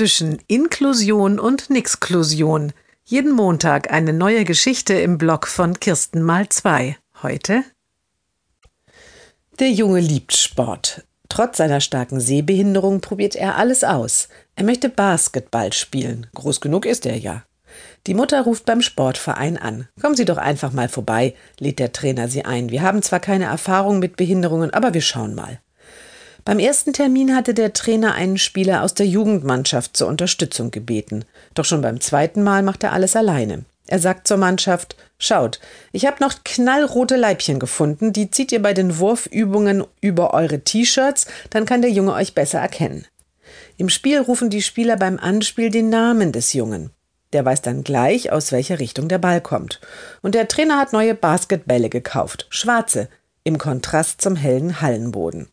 zwischen Inklusion und Nixklusion. Jeden Montag eine neue Geschichte im Blog von Kirsten mal zwei. Heute Der Junge liebt Sport. Trotz seiner starken Sehbehinderung probiert er alles aus. Er möchte Basketball spielen. Groß genug ist er ja. Die Mutter ruft beim Sportverein an. Kommen Sie doch einfach mal vorbei, lädt der Trainer sie ein. Wir haben zwar keine Erfahrung mit Behinderungen, aber wir schauen mal. Beim ersten Termin hatte der Trainer einen Spieler aus der Jugendmannschaft zur Unterstützung gebeten. Doch schon beim zweiten Mal macht er alles alleine. Er sagt zur Mannschaft, schaut, ich habe noch knallrote Leibchen gefunden, die zieht ihr bei den Wurfübungen über eure T-Shirts, dann kann der Junge euch besser erkennen. Im Spiel rufen die Spieler beim Anspiel den Namen des Jungen. Der weiß dann gleich, aus welcher Richtung der Ball kommt. Und der Trainer hat neue Basketbälle gekauft, schwarze, im Kontrast zum hellen Hallenboden.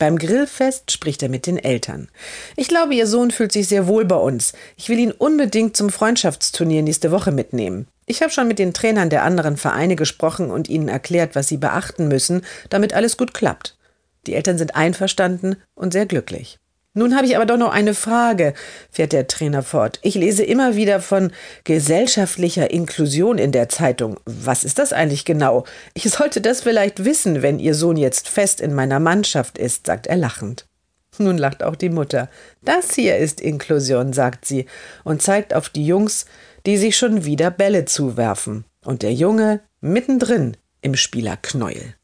Beim Grillfest spricht er mit den Eltern. Ich glaube, Ihr Sohn fühlt sich sehr wohl bei uns. Ich will ihn unbedingt zum Freundschaftsturnier nächste Woche mitnehmen. Ich habe schon mit den Trainern der anderen Vereine gesprochen und ihnen erklärt, was sie beachten müssen, damit alles gut klappt. Die Eltern sind einverstanden und sehr glücklich. Nun habe ich aber doch noch eine Frage, fährt der Trainer fort. Ich lese immer wieder von gesellschaftlicher Inklusion in der Zeitung. Was ist das eigentlich genau? Ich sollte das vielleicht wissen, wenn Ihr Sohn jetzt fest in meiner Mannschaft ist, sagt er lachend. Nun lacht auch die Mutter. Das hier ist Inklusion, sagt sie und zeigt auf die Jungs, die sich schon wieder Bälle zuwerfen. Und der Junge mittendrin im Spielerknäuel.